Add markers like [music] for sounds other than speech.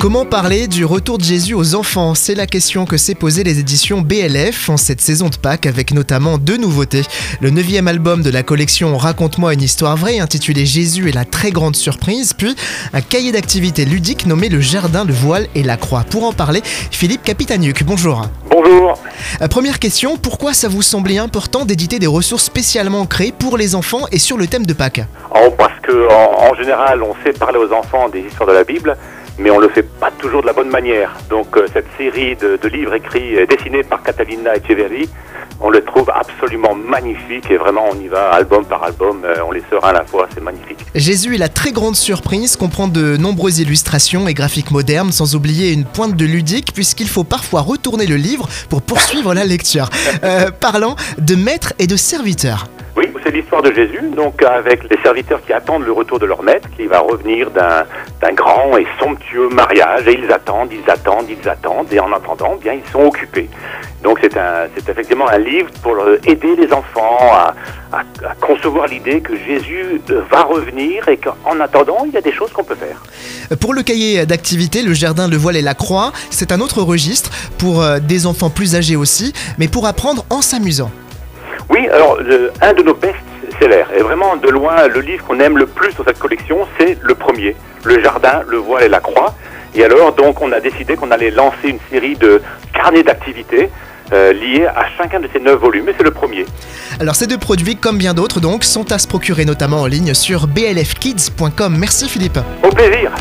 Comment parler du retour de Jésus aux enfants? C'est la question que s'est posée les éditions BLF en cette saison de Pâques avec notamment deux nouveautés. Le neuvième album de la collection Raconte-moi une histoire vraie intitulé Jésus et la très grande surprise, puis un cahier d'activités ludiques nommé Le Jardin, le Voile et la Croix. Pour en parler, Philippe Capitaniuk, bonjour. Bonjour. Euh, Première question, pourquoi ça vous semblait important d'éditer des ressources spécialement créées pour les enfants et sur le thème de Pâques? Oh, parce que en, en général, on sait parler aux enfants des histoires de la Bible, mais on le fait pas toujours de la bonne manière. Donc euh, cette série de, de livres écrits et dessinés par Catalina Echeverri, on le trouve absolument magnifique et vraiment on y va album par album, euh, on les sort à la fois, c'est magnifique. Jésus et la très grande surprise comprend de nombreuses illustrations et graphiques modernes, sans oublier une pointe de ludique, puisqu'il faut parfois retourner le livre pour poursuivre la lecture. [laughs] Euh, parlant de maître et de serviteur. Oui, c'est l'histoire de Jésus, donc avec les serviteurs qui attendent le retour de leur maître, qui va revenir d'un d'un grand et somptueux mariage, et ils attendent, ils attendent, ils attendent, et en attendant, bien, ils sont occupés. Donc c'est un, c'est effectivement un livre pour euh, aider les enfants à, à, à concevoir l'idée que Jésus euh, va revenir et qu'en attendant, il y a des choses qu'on peut faire. Pour le cahier d'activité, le jardin, le voile et la croix, c'est un autre registre pour euh, des enfants plus âgés aussi, mais pour apprendre en s'amusant. Oui, alors le- un de nos et vraiment de loin le livre qu'on aime le plus dans cette collection, c'est le premier, Le Jardin, le Voile et la Croix. Et alors donc on a décidé qu'on allait lancer une série de carnets d'activités euh, liés à chacun de ces neuf volumes, et c'est le premier. Alors ces deux produits, comme bien d'autres donc, sont à se procurer notamment en ligne sur blfkids.com. Merci Philippe. Au plaisir